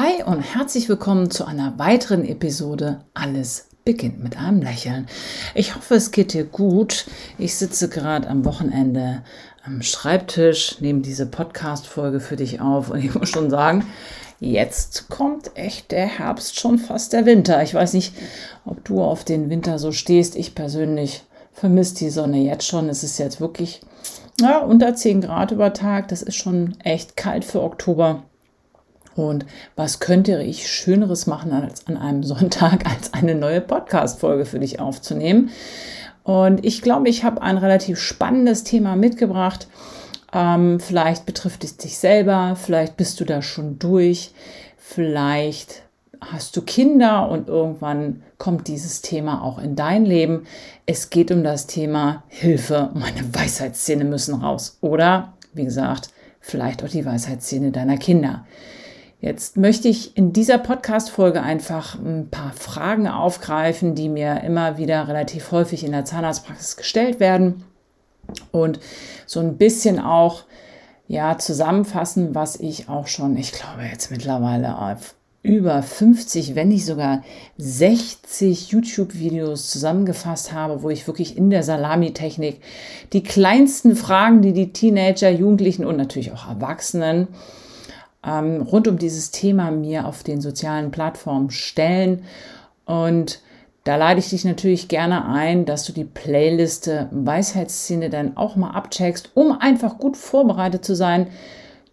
Hi und herzlich willkommen zu einer weiteren Episode Alles beginnt mit einem Lächeln. Ich hoffe, es geht dir gut. Ich sitze gerade am Wochenende am Schreibtisch, nehme diese Podcast-Folge für dich auf und ich muss schon sagen, jetzt kommt echt der Herbst, schon fast der Winter. Ich weiß nicht, ob du auf den Winter so stehst. Ich persönlich vermisse die Sonne jetzt schon. Es ist jetzt wirklich ja, unter 10 Grad über Tag. Das ist schon echt kalt für Oktober. Und was könnte ich Schöneres machen als an einem Sonntag, als eine neue Podcast-Folge für dich aufzunehmen? Und ich glaube, ich habe ein relativ spannendes Thema mitgebracht. Ähm, vielleicht betrifft es dich selber, vielleicht bist du da schon durch, vielleicht hast du Kinder und irgendwann kommt dieses Thema auch in dein Leben. Es geht um das Thema Hilfe, meine Weisheitszähne müssen raus. Oder, wie gesagt, vielleicht auch die Weisheitszähne deiner Kinder. Jetzt möchte ich in dieser Podcast-Folge einfach ein paar Fragen aufgreifen, die mir immer wieder relativ häufig in der Zahnarztpraxis gestellt werden und so ein bisschen auch ja zusammenfassen, was ich auch schon, ich glaube jetzt mittlerweile auf über 50, wenn nicht sogar 60 YouTube-Videos zusammengefasst habe, wo ich wirklich in der Salami-Technik die kleinsten Fragen, die die Teenager, Jugendlichen und natürlich auch Erwachsenen ähm, rund um dieses Thema mir auf den sozialen Plattformen stellen. Und da lade ich dich natürlich gerne ein, dass du die Playliste Weisheitsszene dann auch mal abcheckst, um einfach gut vorbereitet zu sein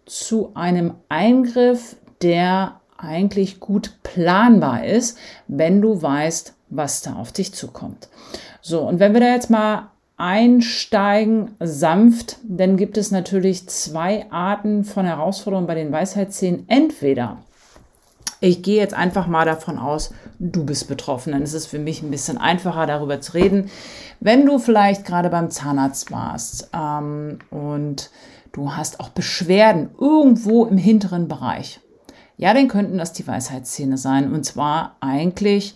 zu einem Eingriff, der eigentlich gut planbar ist, wenn du weißt, was da auf dich zukommt. So, und wenn wir da jetzt mal einsteigen sanft, dann gibt es natürlich zwei Arten von Herausforderungen bei den Weisheitszähnen. Entweder ich gehe jetzt einfach mal davon aus, du bist betroffen. Dann ist es für mich ein bisschen einfacher, darüber zu reden. Wenn du vielleicht gerade beim Zahnarzt warst ähm, und du hast auch Beschwerden irgendwo im hinteren Bereich, ja, dann könnten das die Weisheitszähne sein. Und zwar eigentlich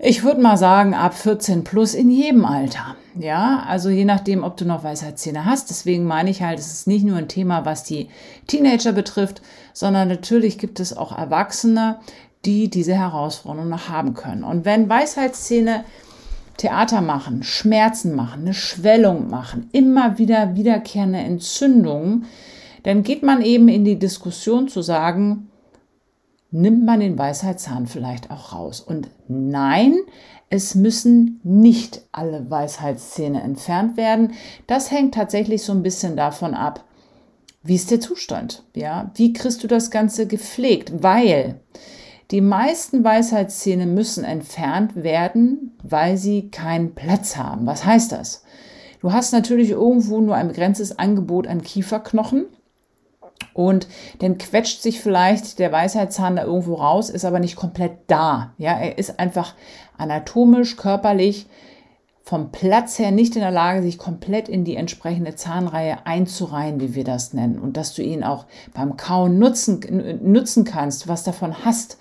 ich würde mal sagen, ab 14 plus in jedem Alter. Ja, also je nachdem, ob du noch Weisheitszähne hast. Deswegen meine ich halt, es ist nicht nur ein Thema, was die Teenager betrifft, sondern natürlich gibt es auch Erwachsene, die diese Herausforderung noch haben können. Und wenn Weisheitszähne Theater machen, Schmerzen machen, eine Schwellung machen, immer wieder wiederkehrende Entzündungen, dann geht man eben in die Diskussion zu sagen, nimmt man den Weisheitszahn vielleicht auch raus. Und nein, es müssen nicht alle Weisheitszähne entfernt werden. Das hängt tatsächlich so ein bisschen davon ab, wie ist der Zustand? Ja, wie kriegst du das Ganze gepflegt? Weil die meisten Weisheitszähne müssen entfernt werden, weil sie keinen Platz haben. Was heißt das? Du hast natürlich irgendwo nur ein begrenztes Angebot an Kieferknochen und dann quetscht sich vielleicht der Weisheitszahn da irgendwo raus, ist aber nicht komplett da. Ja, er ist einfach anatomisch, körperlich vom Platz her nicht in der Lage, sich komplett in die entsprechende Zahnreihe einzureihen, wie wir das nennen. Und dass du ihn auch beim Kauen nutzen, nutzen kannst, was davon hast.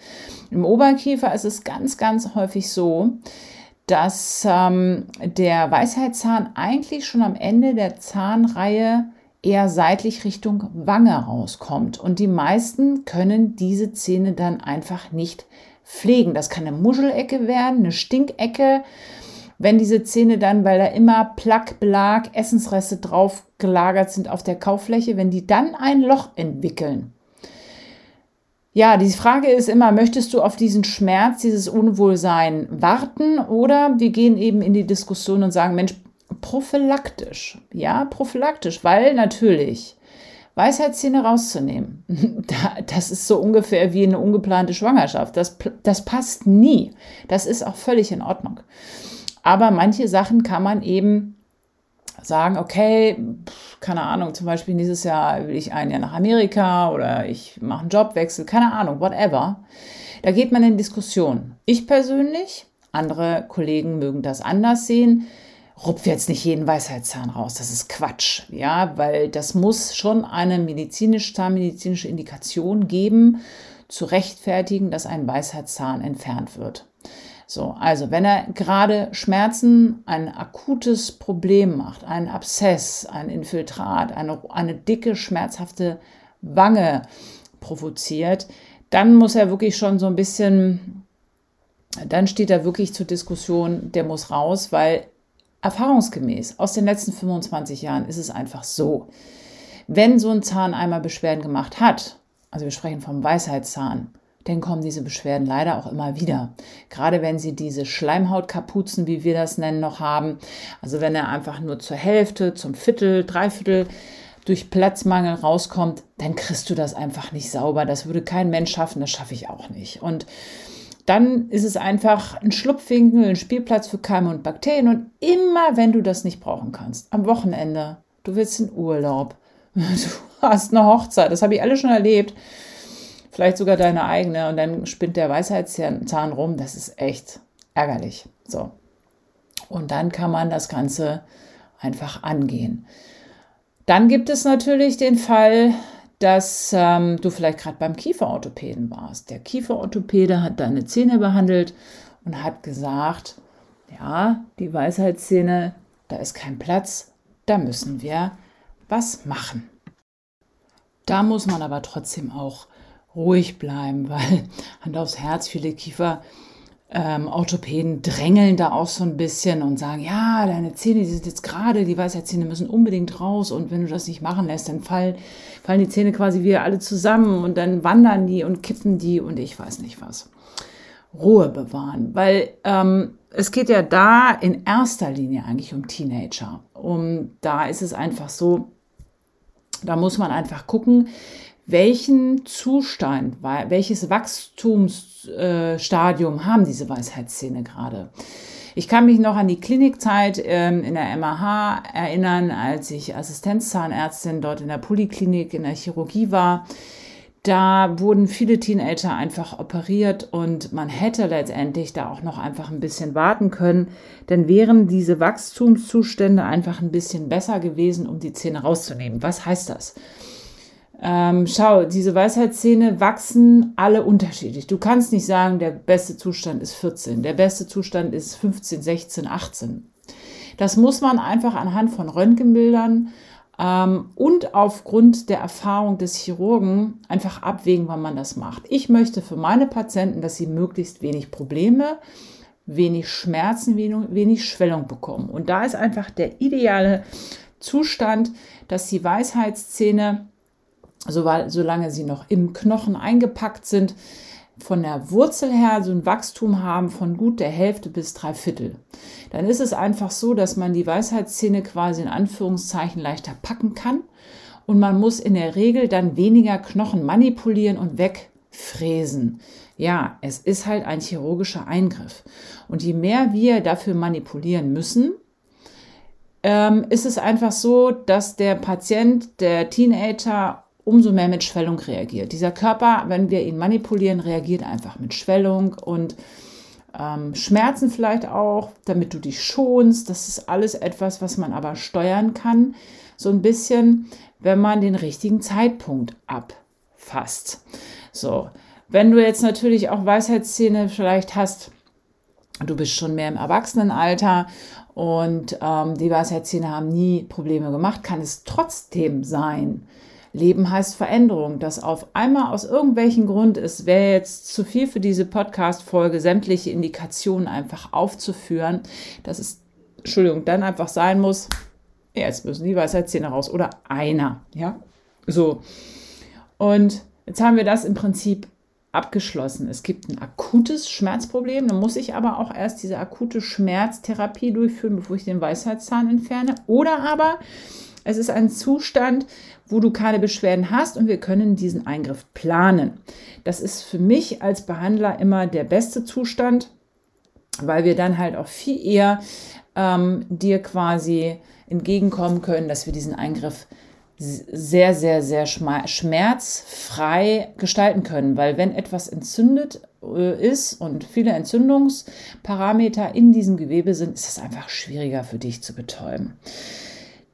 Im Oberkiefer ist es ganz, ganz häufig so, dass ähm, der Weisheitszahn eigentlich schon am Ende der Zahnreihe eher seitlich Richtung Wange rauskommt. Und die meisten können diese Zähne dann einfach nicht pflegen. Das kann eine Muschelecke werden, eine Stinkecke. Wenn diese Zähne dann, weil da immer Plack, Belag, Essensreste drauf gelagert sind auf der Kauffläche, wenn die dann ein Loch entwickeln. Ja, die Frage ist immer, möchtest du auf diesen Schmerz, dieses Unwohlsein warten oder wir gehen eben in die Diskussion und sagen, Mensch, prophylaktisch. Ja, prophylaktisch, weil natürlich Weisheitszähne rauszunehmen, das ist so ungefähr wie eine ungeplante Schwangerschaft. Das, das passt nie. Das ist auch völlig in Ordnung. Aber manche Sachen kann man eben sagen, okay, keine Ahnung, zum Beispiel dieses Jahr will ich ein Jahr nach Amerika oder ich mache einen Jobwechsel, keine Ahnung, whatever. Da geht man in Diskussion. Ich persönlich, andere Kollegen mögen das anders sehen rupf jetzt nicht jeden Weisheitszahn raus. Das ist Quatsch, ja, weil das muss schon eine medizinisch, zahnmedizinische Indikation geben, zu rechtfertigen, dass ein Weisheitszahn entfernt wird. So, also wenn er gerade Schmerzen, ein akutes Problem macht, ein Abszess, ein Infiltrat, eine, eine dicke, schmerzhafte Wange provoziert, dann muss er wirklich schon so ein bisschen, dann steht er wirklich zur Diskussion, der muss raus, weil erfahrungsgemäß aus den letzten 25 Jahren ist es einfach so, wenn so ein Zahn einmal Beschwerden gemacht hat, also wir sprechen vom Weisheitszahn, dann kommen diese Beschwerden leider auch immer wieder. Gerade wenn sie diese Schleimhautkapuzen, wie wir das nennen, noch haben. Also wenn er einfach nur zur Hälfte, zum Viertel, Dreiviertel durch Platzmangel rauskommt, dann kriegst du das einfach nicht sauber. Das würde kein Mensch schaffen, das schaffe ich auch nicht. Und dann ist es einfach ein Schlupfwinkel, ein Spielplatz für Keime und Bakterien. Und immer, wenn du das nicht brauchen kannst, am Wochenende, du willst in Urlaub, du hast eine Hochzeit, das habe ich alle schon erlebt, vielleicht sogar deine eigene, und dann spinnt der Weisheitszahn rum, das ist echt ärgerlich. So. Und dann kann man das Ganze einfach angehen. Dann gibt es natürlich den Fall, dass ähm, du vielleicht gerade beim Kieferorthopäden warst. Der Kieferorthopäde hat deine Zähne behandelt und hat gesagt, ja, die Weisheitszähne, da ist kein Platz, da müssen wir was machen. Da muss man aber trotzdem auch ruhig bleiben, weil Hand aufs Herz, viele Kiefer ähm, Orthopäden drängeln da auch so ein bisschen und sagen, ja, deine Zähne die sind jetzt gerade, die Weisheitszähne müssen unbedingt raus und wenn du das nicht machen lässt, dann fallen, fallen die Zähne quasi wieder alle zusammen und dann wandern die und kippen die und ich weiß nicht was. Ruhe bewahren, weil ähm, es geht ja da in erster Linie eigentlich um Teenager. Um, da ist es einfach so, da muss man einfach gucken, welchen Zustand, welches Wachstumsstadium haben diese Weisheitszähne gerade. Ich kann mich noch an die Klinikzeit ähm, in der MAH erinnern, als ich Assistenzzahnärztin dort in der Poliklinik in der Chirurgie war. Da wurden viele Teenager einfach operiert und man hätte letztendlich da auch noch einfach ein bisschen warten können, denn wären diese Wachstumszustände einfach ein bisschen besser gewesen, um die Zähne rauszunehmen. Was heißt das? Ähm, schau, diese Weisheitszähne wachsen alle unterschiedlich. Du kannst nicht sagen, der beste Zustand ist 14, der beste Zustand ist 15, 16, 18. Das muss man einfach anhand von Röntgenbildern ähm, und aufgrund der Erfahrung des Chirurgen einfach abwägen, wann man das macht. Ich möchte für meine Patienten, dass sie möglichst wenig Probleme, wenig Schmerzen, wenig, wenig Schwellung bekommen. Und da ist einfach der ideale Zustand, dass die Weisheitszähne so, solange sie noch im Knochen eingepackt sind, von der Wurzel her so ein Wachstum haben von gut der Hälfte bis drei Viertel. Dann ist es einfach so, dass man die Weisheitszähne quasi in Anführungszeichen leichter packen kann und man muss in der Regel dann weniger Knochen manipulieren und wegfräsen. Ja, es ist halt ein chirurgischer Eingriff. Und je mehr wir dafür manipulieren müssen, ähm, ist es einfach so, dass der Patient, der Teenager umso mehr mit Schwellung reagiert. Dieser Körper, wenn wir ihn manipulieren, reagiert einfach mit Schwellung und ähm, Schmerzen vielleicht auch, damit du dich schonst. Das ist alles etwas, was man aber steuern kann, so ein bisschen, wenn man den richtigen Zeitpunkt abfasst. So, wenn du jetzt natürlich auch Weisheitszähne vielleicht hast, du bist schon mehr im Erwachsenenalter und ähm, die Weisheitszähne haben nie Probleme gemacht, kann es trotzdem sein, Leben heißt Veränderung. Das auf einmal aus irgendwelchen Grund ist, wäre jetzt zu viel für diese Podcast-Folge, sämtliche Indikationen einfach aufzuführen, dass es, Entschuldigung, dann einfach sein muss, jetzt müssen die Weisheitszähne raus oder einer, ja, so. Und jetzt haben wir das im Prinzip abgeschlossen. Es gibt ein akutes Schmerzproblem, dann muss ich aber auch erst diese akute Schmerztherapie durchführen, bevor ich den Weisheitszahn entferne. Oder aber es ist ein Zustand, wo du keine Beschwerden hast und wir können diesen Eingriff planen. Das ist für mich als Behandler immer der beste Zustand, weil wir dann halt auch viel eher ähm, dir quasi entgegenkommen können, dass wir diesen Eingriff sehr, sehr, sehr schmerzfrei gestalten können, weil wenn etwas entzündet äh, ist und viele Entzündungsparameter in diesem Gewebe sind, ist es einfach schwieriger für dich zu betäuben.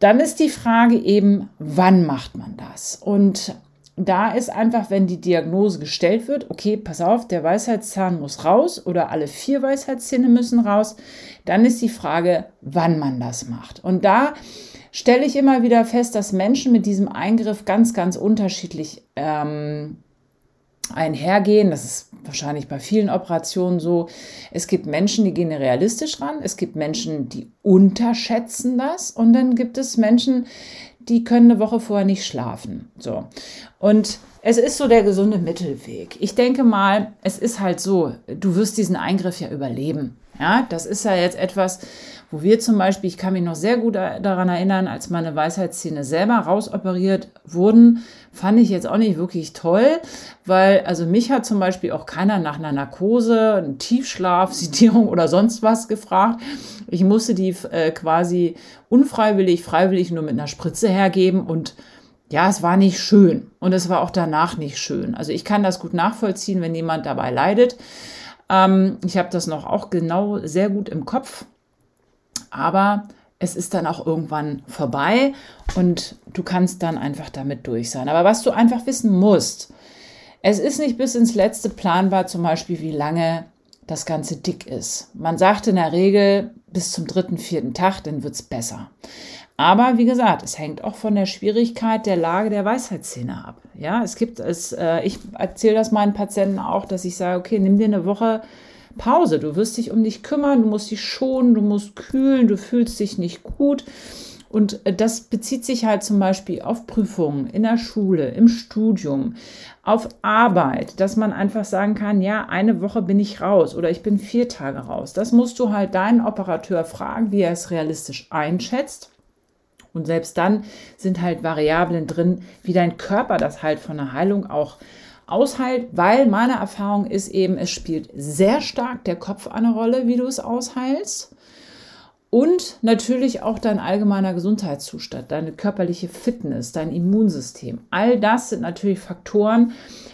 Dann ist die Frage eben, wann macht man das? Und da ist einfach, wenn die Diagnose gestellt wird, okay, pass auf, der Weisheitszahn muss raus oder alle vier Weisheitszähne müssen raus, dann ist die Frage, wann man das macht. Und da stelle ich immer wieder fest, dass Menschen mit diesem Eingriff ganz, ganz unterschiedlich ähm, einhergehen. Das ist wahrscheinlich bei vielen Operationen so. Es gibt Menschen, die gehen realistisch ran. Es gibt Menschen, die unterschätzen das. Und dann gibt es Menschen, die können eine Woche vorher nicht schlafen. So. Und es ist so der gesunde Mittelweg. Ich denke mal, es ist halt so, du wirst diesen Eingriff ja überleben. Ja, das ist ja jetzt etwas, wo wir zum Beispiel, ich kann mich noch sehr gut daran erinnern, als meine Weisheitszähne selber rausoperiert wurden, fand ich jetzt auch nicht wirklich toll, weil also mich hat zum Beispiel auch keiner nach einer Narkose, Tiefschlaf, Sedierung oder sonst was gefragt. Ich musste die äh, quasi unfreiwillig, freiwillig nur mit einer Spritze hergeben und ja, es war nicht schön und es war auch danach nicht schön. Also ich kann das gut nachvollziehen, wenn jemand dabei leidet. Ähm, ich habe das noch auch genau sehr gut im Kopf aber es ist dann auch irgendwann vorbei und du kannst dann einfach damit durch sein. Aber was du einfach wissen musst, es ist nicht bis ins letzte planbar, zum Beispiel, wie lange das Ganze dick ist. Man sagt in der Regel bis zum dritten, vierten Tag, dann wird es besser. Aber wie gesagt, es hängt auch von der Schwierigkeit der Lage der Weisheitszähne ab. Ja, es gibt es, äh, ich erzähle das meinen Patienten auch, dass ich sage, okay, nimm dir eine Woche Pause. Du wirst dich um dich kümmern, du musst dich schonen, du musst kühlen, du fühlst dich nicht gut. Und äh, das bezieht sich halt zum Beispiel auf Prüfungen in der Schule, im Studium, auf Arbeit, dass man einfach sagen kann, ja, eine Woche bin ich raus oder ich bin vier Tage raus. Das musst du halt deinen Operateur fragen, wie er es realistisch einschätzt. Und selbst dann sind halt Variablen drin, wie dein Körper das halt von der Heilung auch ausheilt, weil meine Erfahrung ist eben, es spielt sehr stark der Kopf eine Rolle, wie du es ausheilst. Und natürlich auch dein allgemeiner Gesundheitszustand, deine körperliche Fitness, dein Immunsystem. All das sind natürlich Faktoren,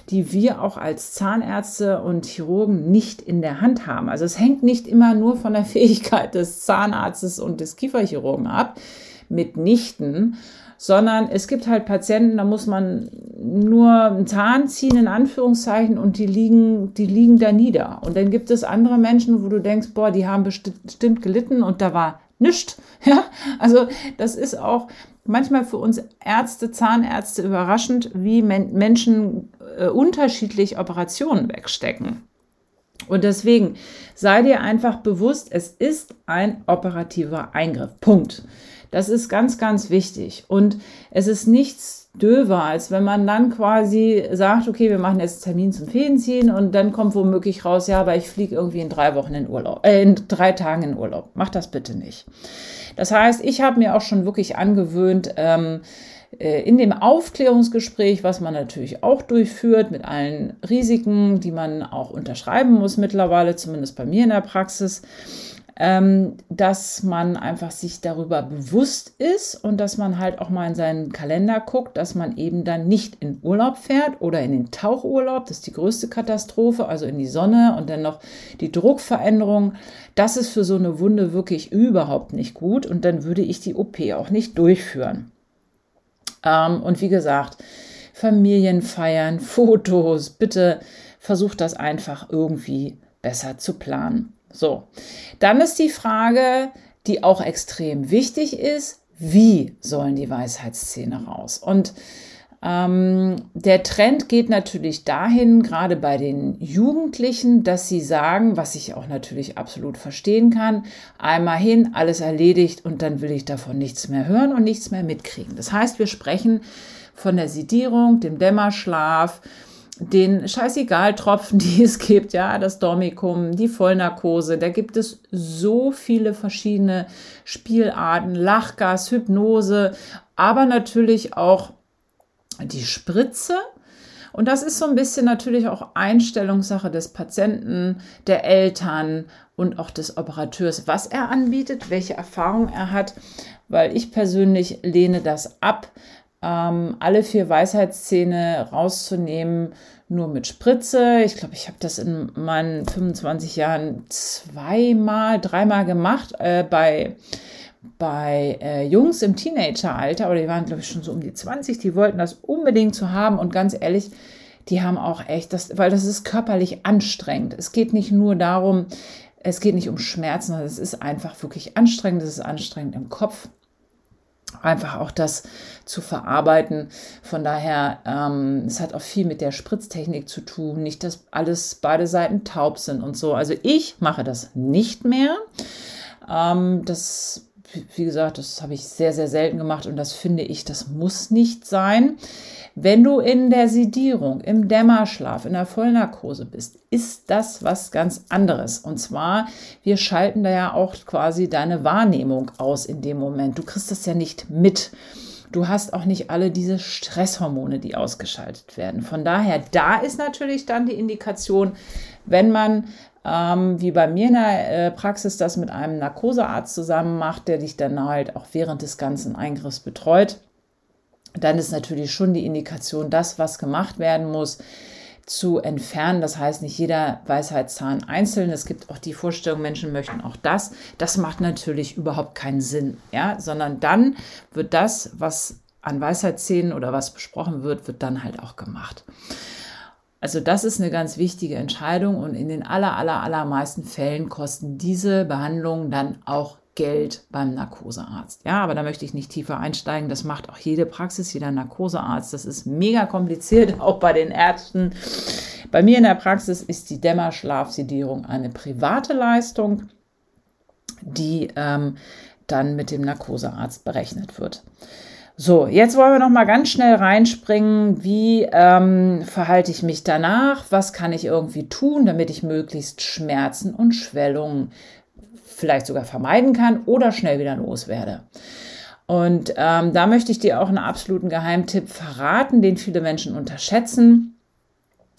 die wir auch als Zahnärzte und Chirurgen nicht in der Hand haben. Also es hängt nicht immer nur von der Fähigkeit des Zahnarztes und des Kieferchirurgen ab, mitnichten, sondern es gibt halt Patienten, da muss man nur einen Zahn ziehen, in Anführungszeichen, und die liegen, die liegen da nieder. Und dann gibt es andere Menschen, wo du denkst, boah, die haben bestimmt gelitten und da war nichts. Ja, also das ist auch manchmal für uns Ärzte, Zahnärzte überraschend, wie Men Menschen äh, unterschiedlich Operationen wegstecken. Und deswegen sei dir einfach bewusst, es ist ein operativer Eingriff. Punkt. Das ist ganz, ganz wichtig. Und es ist nichts döver, als wenn man dann quasi sagt, okay, wir machen jetzt Termin zum Fädenziehen und dann kommt womöglich raus, ja, aber ich fliege irgendwie in drei Wochen in Urlaub, äh, in drei Tagen in Urlaub. Mach das bitte nicht. Das heißt, ich habe mir auch schon wirklich angewöhnt, ähm, äh, in dem Aufklärungsgespräch, was man natürlich auch durchführt, mit allen Risiken, die man auch unterschreiben muss mittlerweile, zumindest bei mir in der Praxis, ähm, dass man einfach sich darüber bewusst ist und dass man halt auch mal in seinen Kalender guckt, dass man eben dann nicht in Urlaub fährt oder in den Tauchurlaub, das ist die größte Katastrophe, also in die Sonne und dann noch die Druckveränderung. Das ist für so eine Wunde wirklich überhaupt nicht gut und dann würde ich die OP auch nicht durchführen. Ähm, und wie gesagt, Familienfeiern, Fotos, bitte versucht das einfach irgendwie besser zu planen. So, dann ist die Frage, die auch extrem wichtig ist, wie sollen die Weisheitszähne raus? Und ähm, der Trend geht natürlich dahin, gerade bei den Jugendlichen, dass sie sagen, was ich auch natürlich absolut verstehen kann, einmal hin, alles erledigt und dann will ich davon nichts mehr hören und nichts mehr mitkriegen. Das heißt, wir sprechen von der Sedierung, dem Dämmerschlaf, den Scheißegal-Tropfen, die es gibt, ja, das Dormicum, die Vollnarkose, da gibt es so viele verschiedene Spielarten, Lachgas, Hypnose, aber natürlich auch die Spritze. Und das ist so ein bisschen natürlich auch Einstellungssache des Patienten, der Eltern und auch des Operateurs, was er anbietet, welche Erfahrung er hat, weil ich persönlich lehne das ab, ähm, alle vier Weisheitszähne rauszunehmen, nur mit Spritze. Ich glaube, ich habe das in meinen 25 Jahren zweimal, dreimal gemacht äh, bei bei äh, Jungs im Teenageralter, aber die waren, glaube ich, schon so um die 20, die wollten das unbedingt zu haben und ganz ehrlich, die haben auch echt das, weil das ist körperlich anstrengend. Es geht nicht nur darum, es geht nicht um Schmerzen, es ist einfach wirklich anstrengend, es ist anstrengend im Kopf. Einfach auch das zu verarbeiten. Von daher, ähm, es hat auch viel mit der Spritztechnik zu tun, nicht, dass alles beide Seiten taub sind und so. Also ich mache das nicht mehr. Ähm, das wie gesagt, das habe ich sehr, sehr selten gemacht und das finde ich, das muss nicht sein. Wenn du in der Sedierung, im Dämmerschlaf, in der Vollnarkose bist, ist das was ganz anderes. Und zwar, wir schalten da ja auch quasi deine Wahrnehmung aus in dem Moment. Du kriegst das ja nicht mit. Du hast auch nicht alle diese Stresshormone, die ausgeschaltet werden. Von daher, da ist natürlich dann die Indikation, wenn man ähm, wie bei mir in der äh, Praxis das mit einem Narkosearzt zusammen macht, der dich dann halt auch während des ganzen Eingriffs betreut dann ist natürlich schon die Indikation, das, was gemacht werden muss, zu entfernen. Das heißt, nicht jeder Weisheitszahn einzeln. Es gibt auch die Vorstellung, Menschen möchten auch das. Das macht natürlich überhaupt keinen Sinn, ja, sondern dann wird das, was an Weisheitszähnen oder was besprochen wird, wird dann halt auch gemacht. Also das ist eine ganz wichtige Entscheidung und in den aller, aller, allermeisten Fällen kosten diese Behandlungen dann auch Geld beim Narkosearzt. Ja, aber da möchte ich nicht tiefer einsteigen. Das macht auch jede Praxis, jeder Narkosearzt. Das ist mega kompliziert, auch bei den Ärzten. Bei mir in der Praxis ist die Dämmerschlafsedierung eine private Leistung, die ähm, dann mit dem Narkosearzt berechnet wird. So, jetzt wollen wir noch mal ganz schnell reinspringen. Wie ähm, verhalte ich mich danach? Was kann ich irgendwie tun, damit ich möglichst Schmerzen und Schwellungen vielleicht sogar vermeiden kann oder schnell wieder loswerde. Und ähm, da möchte ich dir auch einen absoluten Geheimtipp verraten, den viele Menschen unterschätzen.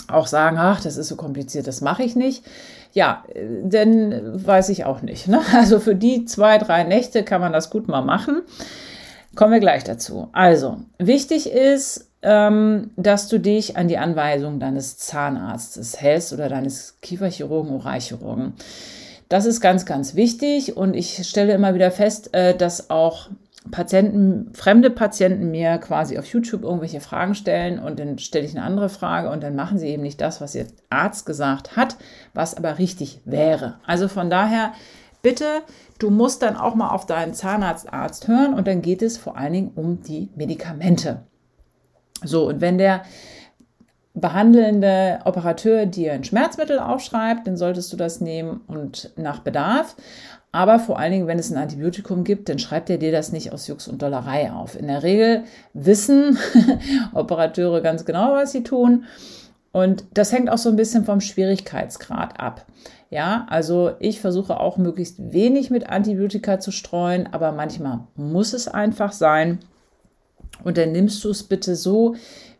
Auch sagen, ach, das ist so kompliziert, das mache ich nicht. Ja, denn weiß ich auch nicht. Ne? Also für die zwei, drei Nächte kann man das gut mal machen. Kommen wir gleich dazu. Also, wichtig ist, ähm, dass du dich an die Anweisung deines Zahnarztes hältst oder deines Kieferchirurgen, Oralchirurgen. Das ist ganz, ganz wichtig und ich stelle immer wieder fest, äh, dass auch Patienten, fremde Patienten mir quasi auf YouTube irgendwelche Fragen stellen und dann stelle ich eine andere Frage und dann machen sie eben nicht das, was ihr Arzt gesagt hat, was aber richtig wäre. Also von daher bitte, du musst dann auch mal auf deinen Zahnarztarzt hören und dann geht es vor allen Dingen um die Medikamente. So, und wenn der behandelnde Operateur dir ein Schmerzmittel aufschreibt, dann solltest du das nehmen und nach Bedarf. Aber vor allen Dingen, wenn es ein Antibiotikum gibt, dann schreibt er dir das nicht aus Jux und Dollerei auf. In der Regel wissen Operateure ganz genau, was sie tun. Und das hängt auch so ein bisschen vom Schwierigkeitsgrad ab. Ja, also ich versuche auch möglichst wenig mit Antibiotika zu streuen, aber manchmal muss es einfach sein. Und dann nimmst du es bitte so,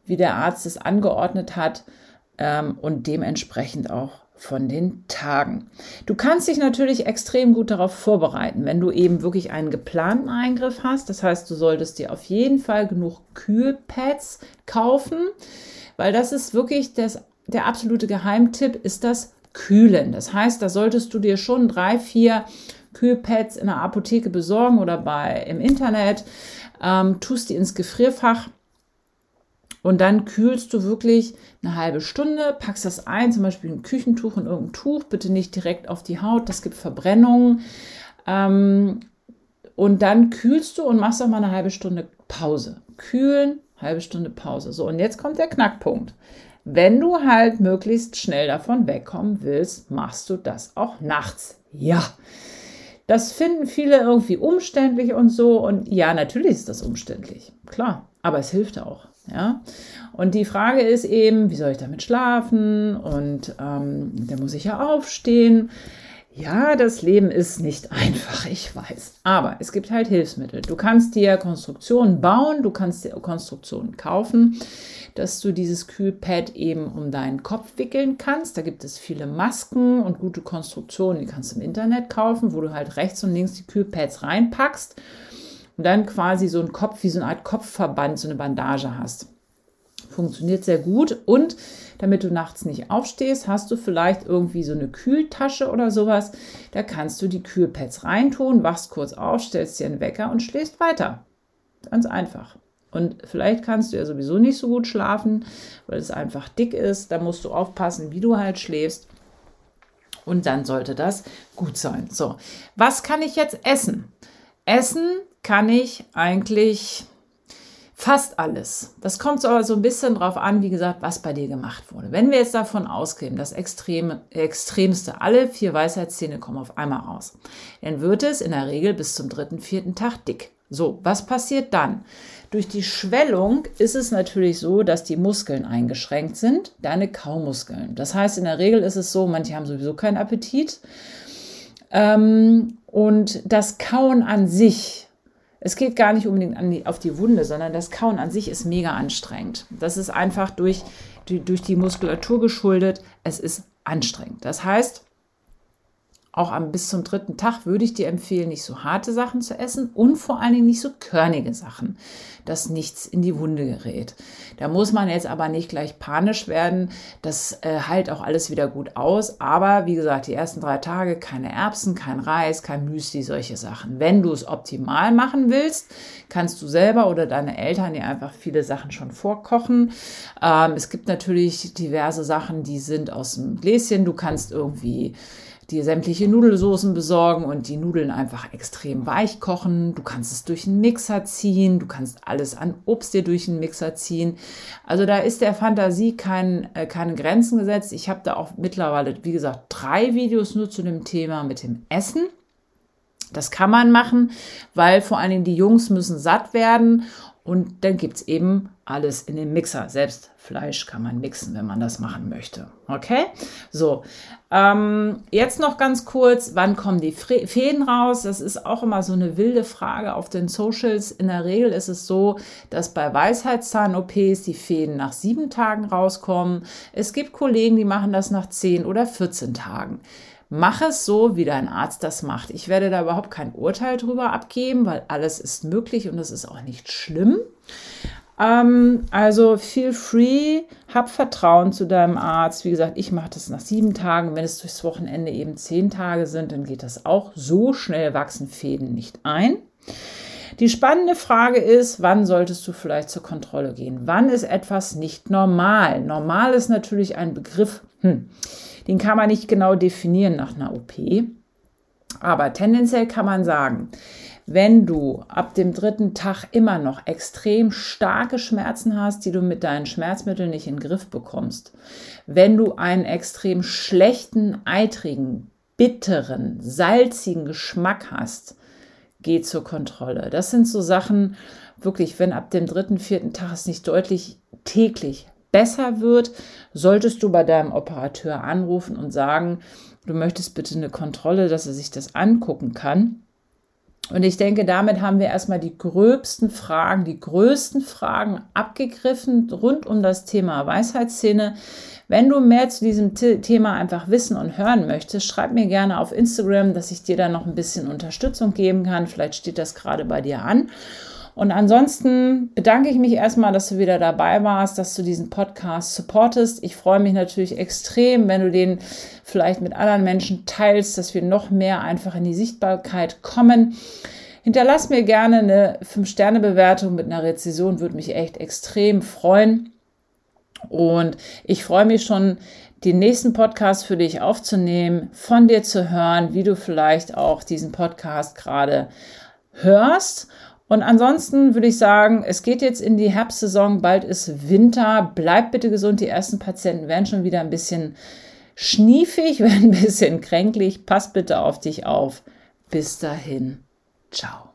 wie der Arzt es angeordnet hat ähm, und dementsprechend auch von den Tagen. Du kannst dich natürlich extrem gut darauf vorbereiten, wenn du eben wirklich einen geplanten Eingriff hast. Das heißt, du solltest dir auf jeden Fall genug Kühlpads kaufen, weil das ist wirklich das, der absolute Geheimtipp, ist das Kühlen. Das heißt, da solltest du dir schon drei, vier Kühlpads in der Apotheke besorgen oder bei im Internet, ähm, tust die ins Gefrierfach und dann kühlst du wirklich eine halbe Stunde, packst das ein, zum Beispiel ein Küchentuch und irgendein Tuch, bitte nicht direkt auf die Haut, das gibt Verbrennungen. Ähm, und dann kühlst du und machst auch mal eine halbe Stunde Pause. Kühlen, halbe Stunde Pause. So, und jetzt kommt der Knackpunkt. Wenn du halt möglichst schnell davon wegkommen willst, machst du das auch nachts. Ja. Das finden viele irgendwie umständlich und so. Und ja, natürlich ist das umständlich. Klar. Aber es hilft auch. Ja? Und die Frage ist eben, wie soll ich damit schlafen? Und ähm, da muss ich ja aufstehen. Ja, das Leben ist nicht einfach, ich weiß. Aber es gibt halt Hilfsmittel. Du kannst dir Konstruktionen bauen, du kannst dir Konstruktionen kaufen, dass du dieses Kühlpad eben um deinen Kopf wickeln kannst. Da gibt es viele Masken und gute Konstruktionen, die kannst du im Internet kaufen, wo du halt rechts und links die Kühlpads reinpackst und dann quasi so ein Kopf, wie so eine Art Kopfverband, so eine Bandage hast. Funktioniert sehr gut und damit du nachts nicht aufstehst, hast du vielleicht irgendwie so eine Kühltasche oder sowas. Da kannst du die Kühlpads reintun, wachst kurz auf, stellst dir einen Wecker und schläfst weiter. Ganz einfach. Und vielleicht kannst du ja sowieso nicht so gut schlafen, weil es einfach dick ist. Da musst du aufpassen, wie du halt schläfst. Und dann sollte das gut sein. So, was kann ich jetzt essen? Essen kann ich eigentlich fast alles. Das kommt aber so ein bisschen drauf an, wie gesagt, was bei dir gemacht wurde. Wenn wir jetzt davon ausgehen, das Extreme, Extremste, alle vier Weisheitszähne kommen auf einmal raus, dann wird es in der Regel bis zum dritten, vierten Tag dick. So, was passiert dann? Durch die Schwellung ist es natürlich so, dass die Muskeln eingeschränkt sind, deine Kaumuskeln. Das heißt, in der Regel ist es so, manche haben sowieso keinen Appetit. Ähm, und das Kauen an sich, es geht gar nicht unbedingt die, auf die Wunde, sondern das Kauen an sich ist mega anstrengend. Das ist einfach durch die, durch die Muskulatur geschuldet. Es ist anstrengend. Das heißt, auch am, bis zum dritten Tag würde ich dir empfehlen, nicht so harte Sachen zu essen und vor allen Dingen nicht so körnige Sachen, dass nichts in die Wunde gerät. Da muss man jetzt aber nicht gleich panisch werden. Das äh, heilt auch alles wieder gut aus. Aber wie gesagt, die ersten drei Tage keine Erbsen, kein Reis, kein Müsli, solche Sachen. Wenn du es optimal machen willst, kannst du selber oder deine Eltern dir einfach viele Sachen schon vorkochen. Ähm, es gibt natürlich diverse Sachen, die sind aus dem Gläschen. Du kannst irgendwie dir sämtliche Nudelsoßen besorgen und die Nudeln einfach extrem weich kochen. Du kannst es durch einen Mixer ziehen, du kannst alles an Obst dir durch einen Mixer ziehen. Also da ist der Fantasie kein, äh, keine Grenzen gesetzt. Ich habe da auch mittlerweile, wie gesagt, drei Videos nur zu dem Thema mit dem Essen. Das kann man machen, weil vor allen Dingen die Jungs müssen satt werden und dann gibt es eben alles in den Mixer. Selbst Fleisch kann man mixen, wenn man das machen möchte. Okay? So, ähm, jetzt noch ganz kurz, wann kommen die Fäden raus? Das ist auch immer so eine wilde Frage auf den Socials. In der Regel ist es so, dass bei Weisheitszahn-OPs die Fäden nach sieben Tagen rauskommen. Es gibt Kollegen, die machen das nach zehn oder 14 Tagen. Mach es so, wie dein Arzt das macht. Ich werde da überhaupt kein Urteil drüber abgeben, weil alles ist möglich und es ist auch nicht schlimm. Ähm, also feel free, hab Vertrauen zu deinem Arzt. Wie gesagt, ich mache das nach sieben Tagen. Wenn es durchs Wochenende eben zehn Tage sind, dann geht das auch. So schnell wachsen Fäden nicht ein. Die spannende Frage ist, wann solltest du vielleicht zur Kontrolle gehen? Wann ist etwas nicht normal? Normal ist natürlich ein Begriff. Hm. Den kann man nicht genau definieren nach einer OP. Aber tendenziell kann man sagen, wenn du ab dem dritten Tag immer noch extrem starke Schmerzen hast, die du mit deinen Schmerzmitteln nicht in den Griff bekommst, wenn du einen extrem schlechten, eitrigen, bitteren, salzigen Geschmack hast, geh zur Kontrolle. Das sind so Sachen, wirklich, wenn ab dem dritten, vierten Tag es nicht deutlich täglich besser wird, solltest du bei deinem Operateur anrufen und sagen, du möchtest bitte eine Kontrolle, dass er sich das angucken kann. Und ich denke, damit haben wir erstmal die gröbsten Fragen, die größten Fragen abgegriffen rund um das Thema Weisheitsszene. Wenn du mehr zu diesem Thema einfach wissen und hören möchtest, schreib mir gerne auf Instagram, dass ich dir da noch ein bisschen Unterstützung geben kann. Vielleicht steht das gerade bei dir an. Und ansonsten bedanke ich mich erstmal, dass du wieder dabei warst, dass du diesen Podcast supportest. Ich freue mich natürlich extrem, wenn du den vielleicht mit anderen Menschen teilst, dass wir noch mehr einfach in die Sichtbarkeit kommen. Hinterlass mir gerne eine 5-Sterne-Bewertung mit einer Rezession, würde mich echt extrem freuen. Und ich freue mich schon, den nächsten Podcast für dich aufzunehmen, von dir zu hören, wie du vielleicht auch diesen Podcast gerade hörst und ansonsten würde ich sagen, es geht jetzt in die Herbstsaison, bald ist Winter. Bleib bitte gesund. Die ersten Patienten werden schon wieder ein bisschen schniefig, werden ein bisschen kränklich. Pass bitte auf dich auf. Bis dahin. Ciao.